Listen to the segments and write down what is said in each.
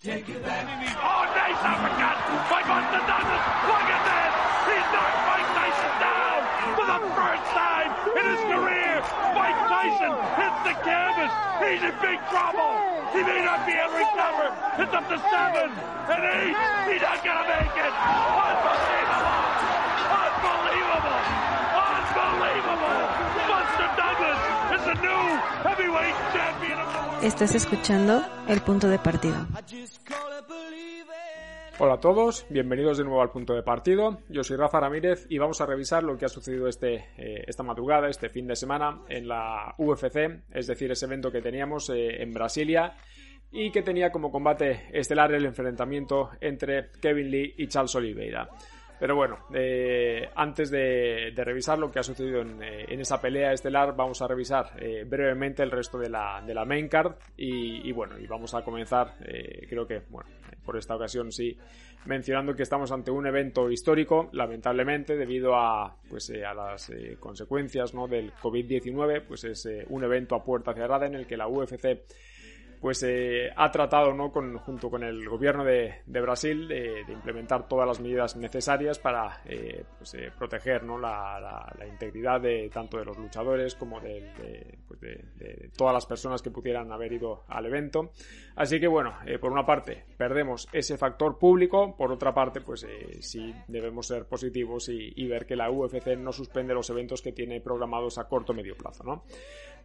Take it back. Oh, nice uppercut by Buster Douglas. Look at this. He's knocked Mike Tyson down for the first time in his career. Mike Tyson hits the canvas. He's in big trouble. He may not be able to recover. It's up to seven and eight. He's not to make it. Unbelievable. Unbelievable. Unbelievable. Buster Douglas is the new heavyweight champion of. Estás escuchando El Punto de Partido. Hola a todos, bienvenidos de nuevo al punto de partido. Yo soy Rafa Ramírez y vamos a revisar lo que ha sucedido este, eh, esta madrugada, este fin de semana en la UFC, es decir, ese evento que teníamos eh, en Brasilia y que tenía como combate estelar el enfrentamiento entre Kevin Lee y Charles Oliveira. Pero bueno, eh, antes de, revisar lo que ha sucedido en, eh, esa pelea estelar, vamos a revisar eh, brevemente el resto de la, de la main card. Y, y, bueno, y vamos a comenzar, eh, creo que, bueno, por esta ocasión sí, mencionando que estamos ante un evento histórico, lamentablemente, debido a, pues, eh, a las consecuencias ¿no? del COVID-19, pues es un evento a puerta cerrada en el que la UFC pues eh, ha tratado, ¿no? Con, junto con el gobierno de, de Brasil, de, de, implementar todas las medidas necesarias para eh, pues, eh, proteger ¿no? la, la, la, integridad de tanto de los luchadores como de, de, pues todas las personas que pudieran haber ido al evento. Así que bueno, eh, por una parte perdemos ese factor público, por otra parte pues eh, sí debemos ser positivos y, y, ver que la UFC no suspende los eventos que tiene programados a corto o medio plazo, ¿no?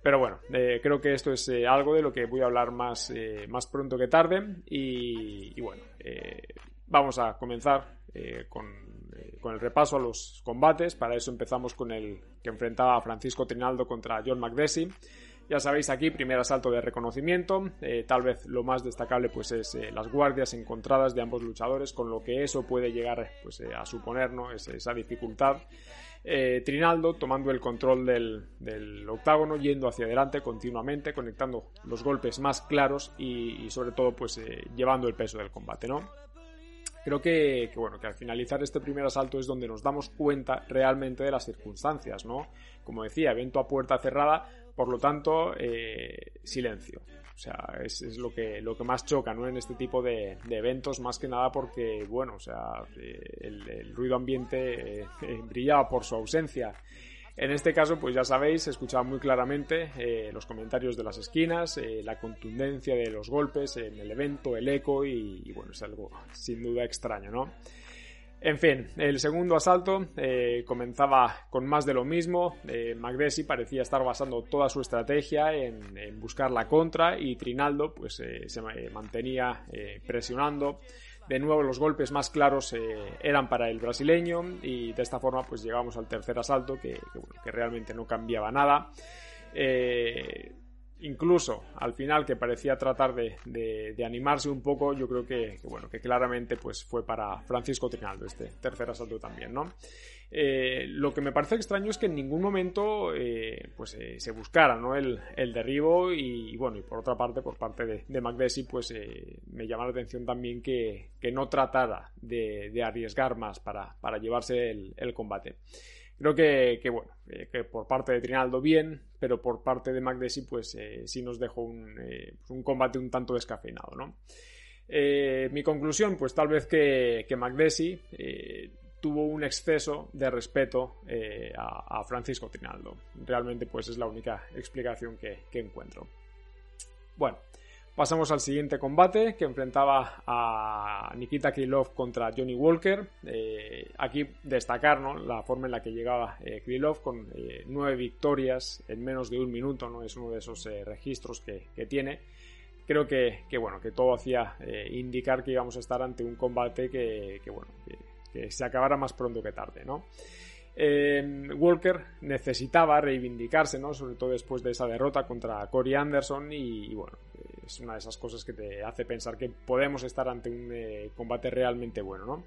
Pero bueno, eh, creo que esto es eh, algo de lo que voy a hablar más, eh, más pronto que tarde. Y, bueno, vamos a comenzar con, con, el repaso a los combates. Para eso empezamos con el que enfrentaba Francisco Trinaldo contra John McDessie. Ya sabéis aquí, primer asalto de reconocimiento. tal vez lo más destacable pues es las guardias encontradas de ambos luchadores, con lo que eso puede llegar pues, a suponer ¿no? es, esa dificultad. Eh, Trinaldo tomando el control del, octágono, yendo hacia adelante continuamente, conectando los golpes más claros y, sobre todo pues eh, llevando el peso del combate, ¿no? Creo que, que, bueno, que al finalizar este primer asalto es donde nos damos cuenta realmente de las circunstancias, ¿no? Como decía, evento a puerta cerrada, por lo tanto, eh, silencio. O sea, es, es, lo, que, lo que más choca, ¿no? En este tipo de, eventos, más que nada porque, bueno, o sea, eh, el, ruido ambiente eh, brillaba por su ausencia. En este caso, pues ya sabéis, escuchaba muy claramente eh, los comentarios de las esquinas, la contundencia de los golpes en el evento, el eco y, bueno, es algo sin duda extraño, ¿no? En fin, el segundo asalto eh, comenzaba con más de lo mismo. Eh, parecía estar basando toda su estrategia en, buscar la contra y Trinaldo pues eh, se mantenía eh, presionando. De nuevo los golpes más claros eran para el brasileño y de esta forma pues llegamos al tercer asalto que, realmente no cambiaba nada. Incluso al final que parecía tratar de, animarse un poco, yo creo que, bueno, que claramente pues fue para Francisco Trinaldo este tercer asalto también, ¿no? Eh, lo que me parece extraño es que en ningún momento eh, pues eh, se buscara ¿no? el, derribo y, bueno y por otra parte por parte de, de Magdesi pues me llama la atención también que, que no tratara de, arriesgar más para, llevarse el combate creo que, que bueno, eh, que por parte de Trinaldo bien, pero por parte de Magdesi pues eh, sí nos dejó un, eh, un, combate un tanto descafeinado, ¿no? mi conclusión, pues tal vez que, que Magdesi tuvo un exceso de respeto a, a, Francisco Trinaldo. Realmente pues es la única explicación que, que encuentro. Bueno, Pasamos al siguiente combate que enfrentaba a Nikita Krylov contra Johnny Walker. Eh, aquí destacar la forma en la que llegaba eh, Krylov con eh, nueve victorias en menos de un minuto. ¿no? Es uno de esos eh, registros que, tiene. Creo que, que, bueno, que todo hacía indicar que íbamos a estar ante un combate que, bueno, que, se acabara más pronto que tarde. ¿no? Walker necesitaba reivindicarse, ¿no? Sobre todo después de esa derrota contra Corey Anderson y, bueno, es una de esas cosas que te hace pensar que podemos estar ante un combate realmente bueno, ¿no?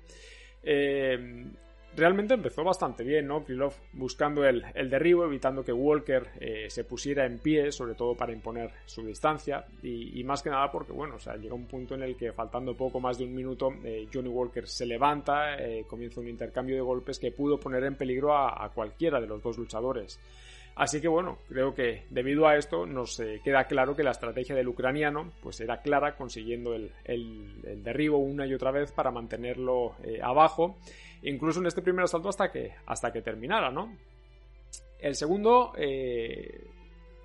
realmente empezó bastante bien, ¿no? Krylov buscando el, derribo, evitando que Walker eh, se pusiera en pie, sobre todo para imponer su distancia, y, más que nada porque, bueno, llega un punto en el que faltando poco más de un minuto, eh, Johnny Walker se levanta, eh, comienza un intercambio de golpes que pudo poner en peligro a, cualquiera de los dos luchadores. Así que bueno, creo que debido a esto nos queda claro que la estrategia del ucraniano pues era clara, consiguiendo el, derribo una y otra vez para mantenerlo abajo incluso en este primer asalto hasta que, hasta que terminara, ¿no? El segundo, eh,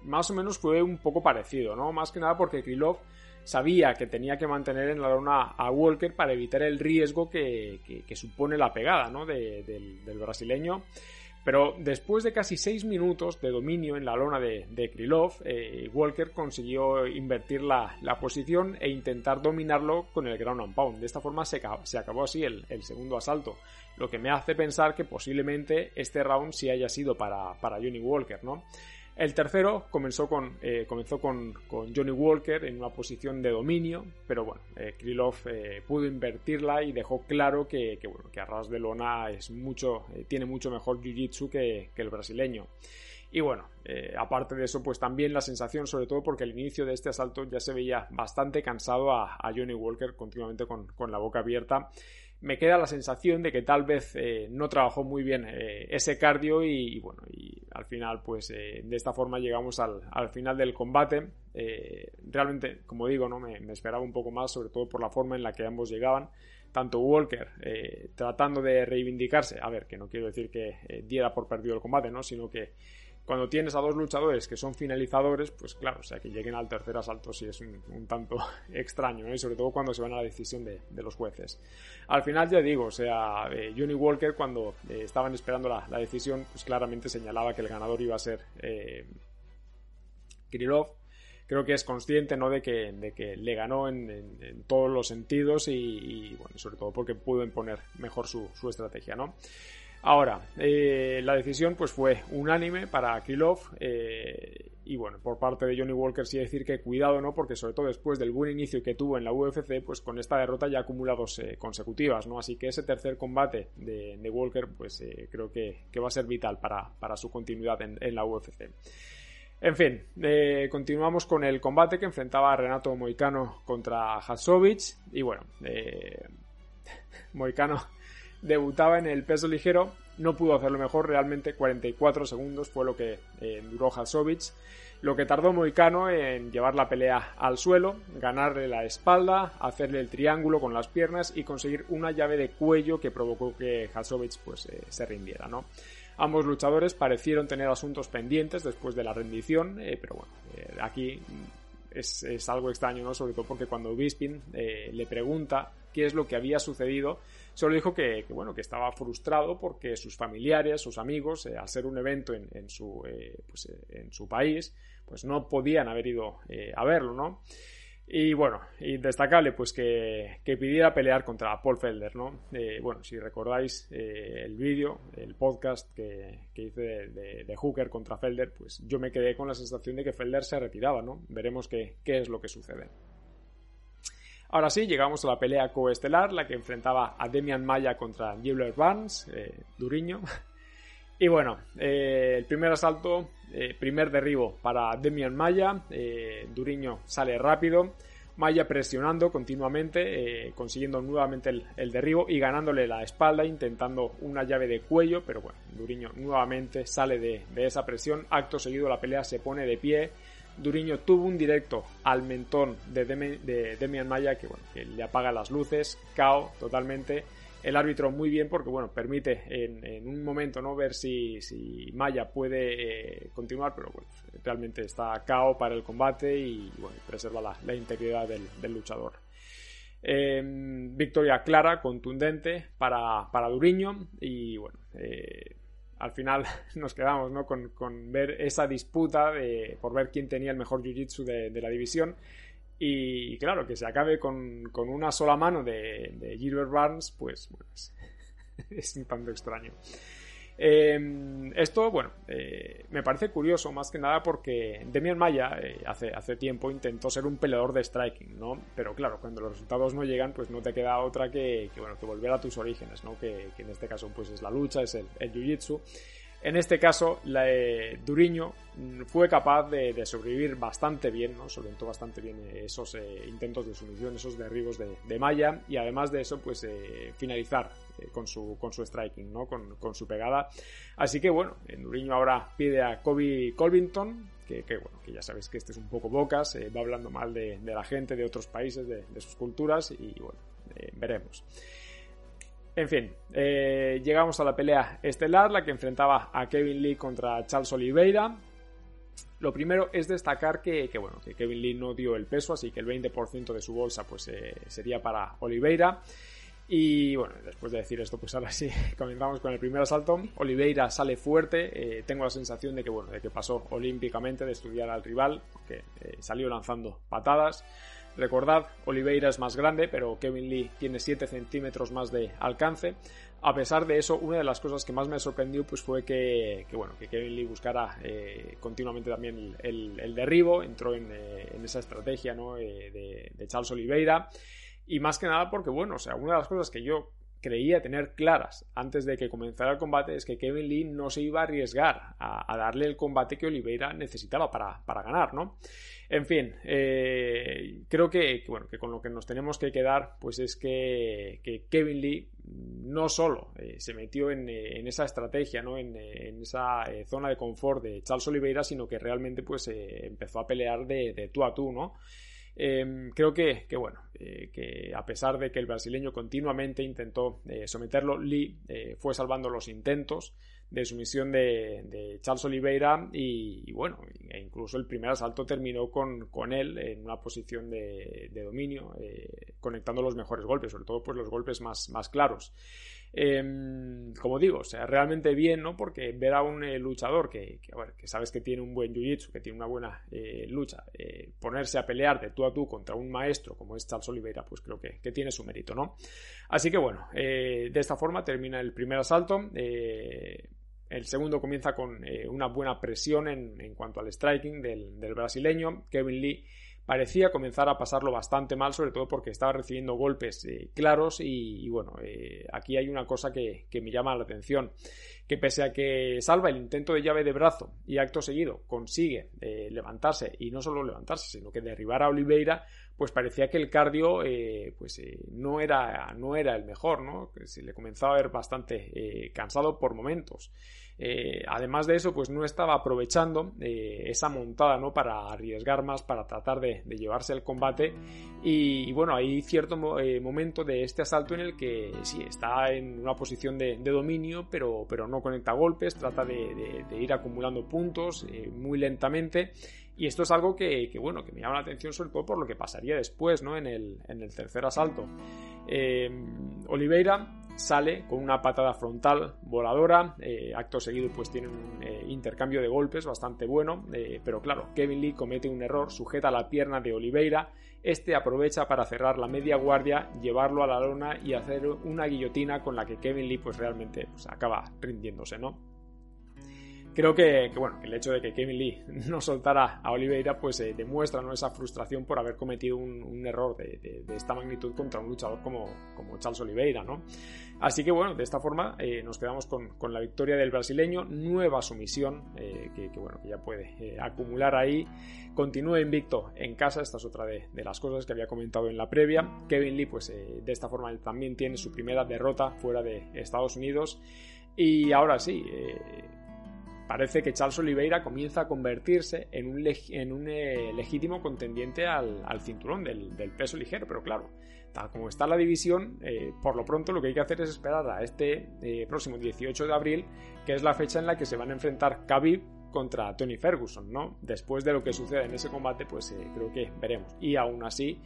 más o menos fue un poco parecido, ¿no? Más que nada porque Krylov sabía que tenía que mantener en la lona a Walker para evitar el riesgo que, supone la pegada, ¿no? del brasileño pero después de casi 6 minutos de dominio en la lona de, de eh, Walker consiguió invertir la, posición e intentar dominarlo con el ground and pound. De esta forma se, acabó así el, segundo asalto, lo que me hace pensar que posiblemente este round sí haya sido para, para Johnny Walker, ¿no? El tercero comenzó con, eh, comenzó con, Johnny Walker en una posición de dominio, pero bueno, eh, Krylov eh, pudo invertirla y dejó claro que, bueno, que a ras de lona es mucho, tiene mucho mejor jiu-jitsu que, el brasileño. Y bueno, aparte de eso, pues también la sensación, sobre todo porque al inicio de este asalto ya se veía bastante cansado a, Johnny Walker continuamente con, con la boca abierta me queda la sensación de que tal vez eh, no trabajó muy bien eh, ese cardio y, bueno, y al final pues eh, de esta forma llegamos al, final del combate. realmente, como digo, no me, esperaba un poco más, sobre todo por la forma en la que ambos llegaban. Tanto Walker tratando de reivindicarse, a ver, que no quiero decir que diera por perdido el combate, ¿no? Sino que cuando tienes a dos luchadores que son finalizadores, pues claro, o sea, que lleguen al tercer asalto sí es un, tanto extraño, ¿no? Y sobre todo cuando se van a la decisión de, los jueces. Al final ya digo, o sea, eh, Walker cuando eh, estaban esperando la, decisión, pues claramente señalaba que el ganador iba a ser eh, Kirillov. Creo que es consciente, ¿no? De que, de que le ganó en, todos los sentidos y, bueno, sobre todo porque pudo imponer mejor su estrategia, ¿no? Ahora, eh, la decisión pues fue unánime para Krylov eh, y bueno, por parte de Johnny Walker sí decir que cuidado, ¿no? Porque sobre todo después del buen inicio que tuvo en la UFC, pues con esta derrota ya acumula dos eh, consecutivas, ¿no? Así que ese tercer combate de, Walker pues creo que, va a ser vital para, su continuidad en, la UFC. En fin, continuamos con el combate que enfrentaba a Renato Moicano contra Hasovic y bueno, Moicano debutaba en el peso ligero, no pudo hacerlo mejor, realmente 44 segundos fue lo que eh, duró Hasovic, lo que tardó Moicano en llevar la pelea al suelo, ganarle la espalda, hacerle el triángulo con las piernas y conseguir una llave de cuello que provocó que Hasovic pues, eh, se rindiera, ¿no? Ambos luchadores parecieron tener asuntos pendientes después de la rendición, eh, pero bueno, aquí es, es, algo extraño, ¿no? Sobre todo porque cuando Bispin le pregunta qué es lo que había sucedido, Solo dijo que, bueno, que estaba frustrado porque sus familiares, sus amigos, eh, al ser un evento en, su, eh, pues, eh, país, pues no podían haber ido a verlo, ¿no? Y bueno, destacable pues que, pidiera pelear contra Paul Felder, ¿no? bueno, si recordáis el vídeo, el podcast que, hice de, Hooker contra Felder, pues yo me quedé con la sensación de que Felder se retiraba, ¿no? Veremos qué es lo que sucede. Ahora sí, llegamos a la pelea coestelar, la que enfrentaba a Demian Maya contra Gilbert Barnes, eh, Duriño. Y bueno, eh, el primer asalto, eh, primer derribo para Demian Maya, Duriño sale rápido, Maya presionando continuamente, consiguiendo nuevamente el, derribo y ganándole la espalda, intentando una llave de cuello, pero bueno, Duriño nuevamente sale de, de esa presión, acto seguido la pelea se pone de pie, Duriño tuvo un directo al mentón de, Demian Maya que, bueno, le apaga las luces, cao totalmente. El árbitro muy bien porque bueno, permite en, un momento no ver si, si Maya puede eh, continuar, pero bueno, realmente está cao para el combate y bueno, preserva la, integridad del, luchador. Em, victoria clara, contundente para, para Duriño y bueno, eh, al final nos quedamos ¿no? con, ver esa disputa de, por ver quién tenía el mejor jiu-jitsu de, la división. Y claro, que se acabe con, una sola mano de, Gilbert Barnes, pues es, un tanto extraño. Em, esto, bueno, eh, me parece curioso más que nada porque Demian Maya eh, hace, hace tiempo intentó ser un peleador de striking, ¿no? Pero claro, cuando los resultados no llegan, pues no te queda otra que, bueno, que volver a tus orígenes, ¿no? Que, en este caso pues es la lucha, es el, el jiu-jitsu. En este caso, la, eh, Duriño fue capaz de, sobrevivir bastante bien, ¿no? solventó bastante bien esos eh, intentos de sumisión, esos derribos de, de, Maya y además de eso, pues eh, finalizar con, su, con su striking, ¿no? Con, su pegada. Así que bueno, Duriño ahora pide a Kobe Colvington, que, bueno, que ya sabéis que este es un poco bocas, va hablando mal de, la gente, de otros países, de, sus culturas y bueno, veremos. En fin, eh, llegamos a la pelea estelar, la que enfrentaba a Kevin Lee contra Charles Oliveira. Lo primero es destacar que, bueno, que Kevin Lee no dio el peso, así que el 20% de su bolsa pues, eh, sería para Oliveira. Y bueno, después de decir esto, pues ahora sí, comenzamos con el primer asalto. Oliveira sale fuerte, eh, tengo la sensación de que, bueno, de que pasó olímpicamente de estudiar al rival, que salió lanzando patadas. Recordad, Oliveira es más grande, pero Kevin Lee tiene 7 centímetros más de alcance. A pesar de eso, una de las cosas que más me sorprendió pues fue que, bueno, que Kevin Lee buscara eh, continuamente también el, derribo, entró en, eh, esa estrategia eh, de, de, Charles Oliveira. Y más que nada porque, bueno, o sea, una de las cosas que yo creía tener claras antes de que comenzara el combate es que Kevin Lee no se iba a arriesgar a, darle el combate que Oliveira necesitaba para, ganar, ¿no? En fin, eh, creo que, bueno, que con lo que nos tenemos que quedar pues es que, Kevin Lee no solo eh, se metió en, eh, esa estrategia, ¿no? en, esa zona de confort de Charles Oliveira, sino que realmente pues empezó a pelear de, de tú a tú, ¿no? Em, creo que, bueno, eh, que a pesar de que el brasileño continuamente intentó eh, someterlo, Lee eh, fue salvando los intentos de sumisión de, de Charles Oliveira y, bueno, e incluso el primer asalto terminó con, con él en una posición de, de dominio, conectando los mejores golpes, sobre todo pues los golpes más, más claros. Em, como digo, o sea, realmente bien, ¿no? Porque ver a un eh, luchador que, que, sabes que tiene un buen jiu-jitsu, que tiene una buena eh, lucha, eh, ponerse a pelear de tú a tú contra un maestro como es Charles Oliveira, pues creo que, tiene su mérito, ¿no? Así que bueno, de esta forma termina el primer asalto. el segundo comienza con una buena presión en, cuanto al striking del brasileño. Kevin Lee parecía comenzar a pasarlo bastante mal, sobre todo porque estaba recibiendo golpes eh, claros y, bueno, eh, aquí hay una cosa que, me llama la atención, que pese a que salva el intento de llave de brazo y acto seguido consigue eh, levantarse y no solo levantarse, sino que derribar a Oliveira, pues parecía que el cardio pues no, era, no era el mejor, ¿no? Que se le comenzaba a ver bastante cansado por momentos. Eh, además de eso, pues no estaba aprovechando eh, esa montada, ¿no? Para arriesgar más, para tratar de, llevarse el combate. Y, bueno, hay cierto eh, momento de este asalto en el que sí, está en una posición de, dominio, pero, pero no conecta golpes, trata de, ir acumulando puntos muy lentamente. Y esto es algo que, bueno, que me llama la atención sobre todo por lo que pasaría después, ¿no? En el, en el tercer asalto. Oliveira sale con una patada frontal voladora, eh, acto seguido pues tiene un eh, intercambio de golpes bastante bueno, eh, pero claro, Kevin Lee comete un error, sujeta la pierna de Oliveira, este aprovecha para cerrar la media guardia, llevarlo a la lona y hacer una guillotina con la que Kevin Lee pues realmente pues, acaba rindiéndose, ¿no? Creo que, bueno, el hecho de que Kevin Lee no soltara a Oliveira pues eh, demuestra ¿no? esa frustración por haber cometido un, error de, esta magnitud contra un luchador como, como, Charles Oliveira, ¿no? Así que bueno, de esta forma eh, nos quedamos con, la victoria del brasileño, nueva sumisión eh, que, bueno, que ya puede acumular ahí, continúa invicto en casa, esta es otra de, las cosas que había comentado en la previa, Kevin Lee pues de esta forma también tiene su primera derrota fuera de Estados Unidos. Y ahora sí, Parece que Charles Oliveira comienza a convertirse en un, eh, legítimo contendiente al, cinturón del, peso ligero, pero claro, tal como está la división, eh, por lo pronto lo que hay que hacer es esperar a este eh, próximo 18 de abril, que es la fecha en la que se van a enfrentar Khabib contra Tony Ferguson, ¿no? Después de lo que suceda en ese combate, pues creo que veremos. Y aún así,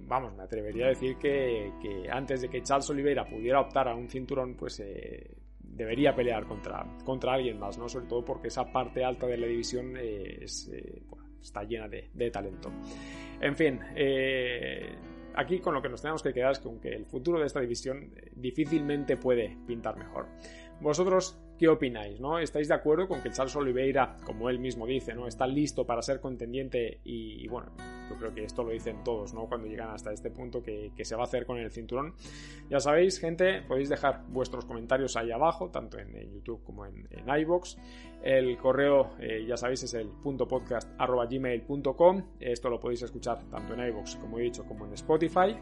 vamos, me atrevería a decir que, que, antes de que Charles Oliveira pudiera optar a un cinturón, pues debería pelear contra, contra alguien más, ¿no? Sobre todo porque esa parte alta de la división eh, eh, está llena de, talento. En fin, eh, aquí con lo que nos tenemos que quedar es que aunque el futuro de esta división difícilmente puede pintar mejor. ¿Vosotros qué opináis? ¿no? ¿Estáis de acuerdo con que Charles Oliveira, como él mismo dice, ¿no? está listo para ser contendiente? Y, bueno, yo creo que esto lo dicen todos ¿no? cuando llegan hasta este punto que, se va a hacer con el cinturón. Ya sabéis, gente, podéis dejar vuestros comentarios ahí abajo, tanto en, YouTube como en, en iBox. El correo, eh, ya sabéis, es el punto. Esto lo podéis escuchar tanto en iBox, como he dicho, como en Spotify.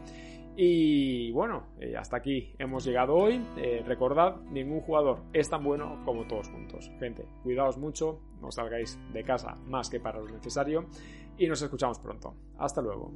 Y bueno, eh, hasta aquí hemos llegado hoy. Eh, recordad, ningún jugador es tan bueno como todos juntos. Gente, cuidaos mucho, no salgáis de casa más que para lo necesario y nos escuchamos pronto. Hasta luego.